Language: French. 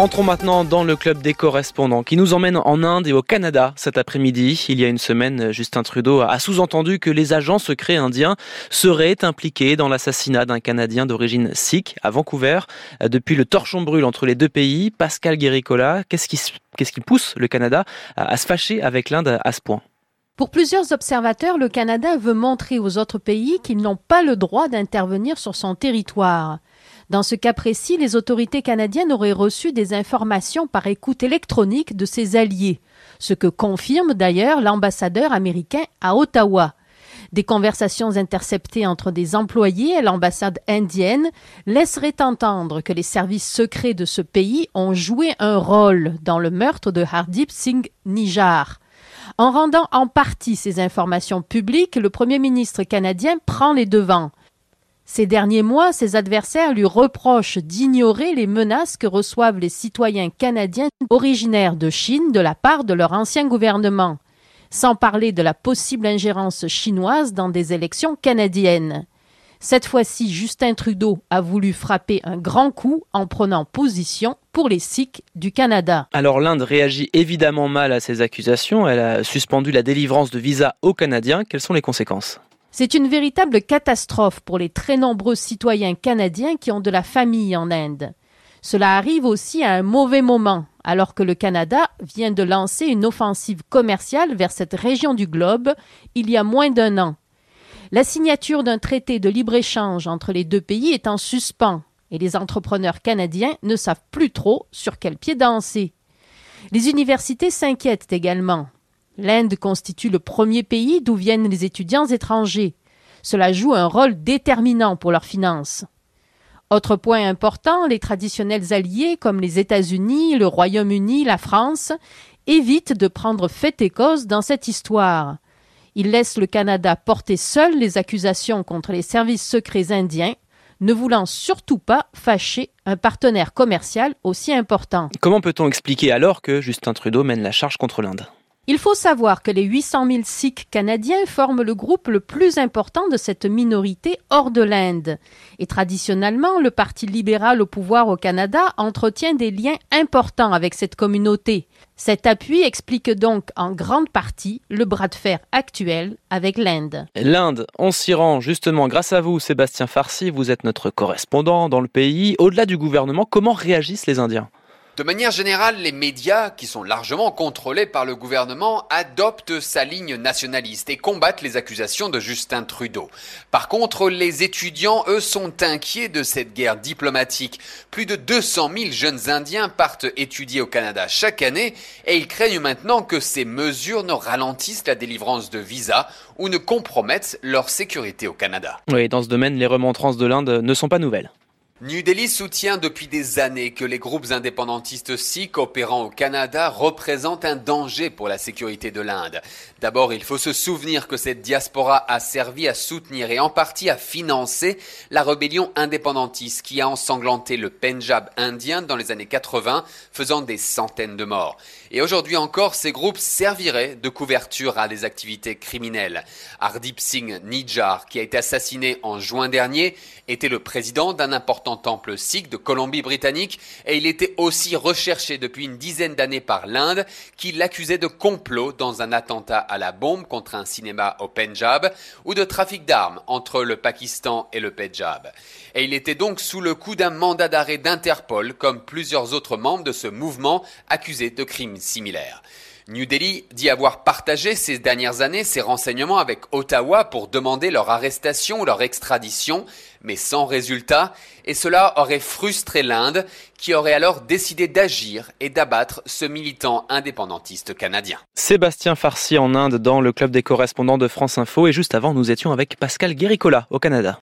Entrons maintenant dans le club des correspondants qui nous emmène en Inde et au Canada cet après-midi. Il y a une semaine, Justin Trudeau a sous-entendu que les agents secrets indiens seraient impliqués dans l'assassinat d'un Canadien d'origine sikh à Vancouver. Depuis le torchon brûle entre les deux pays, Pascal Guéricola, qu'est-ce qui, qu'est-ce qui pousse le Canada à se fâcher avec l'Inde à ce point? Pour plusieurs observateurs, le Canada veut montrer aux autres pays qu'ils n'ont pas le droit d'intervenir sur son territoire. Dans ce cas précis, les autorités canadiennes auraient reçu des informations par écoute électronique de ses alliés, ce que confirme d'ailleurs l'ambassadeur américain à Ottawa. Des conversations interceptées entre des employés à l'ambassade indienne laisseraient entendre que les services secrets de ce pays ont joué un rôle dans le meurtre de Hardip Singh Nijar. En rendant en partie ces informations publiques, le Premier ministre canadien prend les devants. Ces derniers mois, ses adversaires lui reprochent d'ignorer les menaces que reçoivent les citoyens canadiens originaires de Chine de la part de leur ancien gouvernement, sans parler de la possible ingérence chinoise dans des élections canadiennes. Cette fois-ci, Justin Trudeau a voulu frapper un grand coup en prenant position pour les Sikhs du Canada. Alors l'Inde réagit évidemment mal à ces accusations. Elle a suspendu la délivrance de visas aux Canadiens. Quelles sont les conséquences? C'est une véritable catastrophe pour les très nombreux citoyens canadiens qui ont de la famille en Inde. Cela arrive aussi à un mauvais moment, alors que le Canada vient de lancer une offensive commerciale vers cette région du globe il y a moins d'un an. La signature d'un traité de libre-échange entre les deux pays est en suspens et les entrepreneurs canadiens ne savent plus trop sur quel pied danser. Les universités s'inquiètent également. L'Inde constitue le premier pays d'où viennent les étudiants étrangers. Cela joue un rôle déterminant pour leurs finances. Autre point important, les traditionnels alliés comme les États-Unis, le Royaume-Uni, la France évitent de prendre fait et cause dans cette histoire. Ils laissent le Canada porter seul les accusations contre les services secrets indiens, ne voulant surtout pas fâcher un partenaire commercial aussi important. Comment peut-on expliquer alors que Justin Trudeau mène la charge contre l'Inde? Il faut savoir que les 800 000 Sikhs canadiens forment le groupe le plus important de cette minorité hors de l'Inde. Et traditionnellement, le Parti libéral au pouvoir au Canada entretient des liens importants avec cette communauté. Cet appui explique donc en grande partie le bras de fer actuel avec l'Inde. L'Inde, on s'y rend justement grâce à vous, Sébastien Farsi, vous êtes notre correspondant dans le pays. Au-delà du gouvernement, comment réagissent les Indiens? De manière générale, les médias, qui sont largement contrôlés par le gouvernement, adoptent sa ligne nationaliste et combattent les accusations de Justin Trudeau. Par contre, les étudiants, eux, sont inquiets de cette guerre diplomatique. Plus de 200 000 jeunes Indiens partent étudier au Canada chaque année et ils craignent maintenant que ces mesures ne ralentissent la délivrance de visas ou ne compromettent leur sécurité au Canada. Oui, dans ce domaine, les remontrances de l'Inde ne sont pas nouvelles. New Delhi soutient depuis des années que les groupes indépendantistes sikhs opérant au Canada représentent un danger pour la sécurité de l'Inde. D'abord, il faut se souvenir que cette diaspora a servi à soutenir et en partie à financer la rébellion indépendantiste qui a ensanglanté le Pendjab indien dans les années 80, faisant des centaines de morts. Et aujourd'hui encore, ces groupes serviraient de couverture à des activités criminelles. Hardip Singh Nijjar, qui a été assassiné en juin dernier, était le président d'un important temple sikh de Colombie-Britannique et il était aussi recherché depuis une dizaine d'années par l'Inde qui l'accusait de complot dans un attentat à la bombe contre un cinéma au Pendjab ou de trafic d'armes entre le Pakistan et le Pendjab. Et il était donc sous le coup d'un mandat d'arrêt d'Interpol comme plusieurs autres membres de ce mouvement accusés de crimes similaires. New Delhi dit avoir partagé ces dernières années ses renseignements avec Ottawa pour demander leur arrestation ou leur extradition, mais sans résultat, et cela aurait frustré l'Inde, qui aurait alors décidé d'agir et d'abattre ce militant indépendantiste canadien. Sébastien Farsi en Inde dans le club des correspondants de France Info, et juste avant nous étions avec Pascal Guéricola au Canada.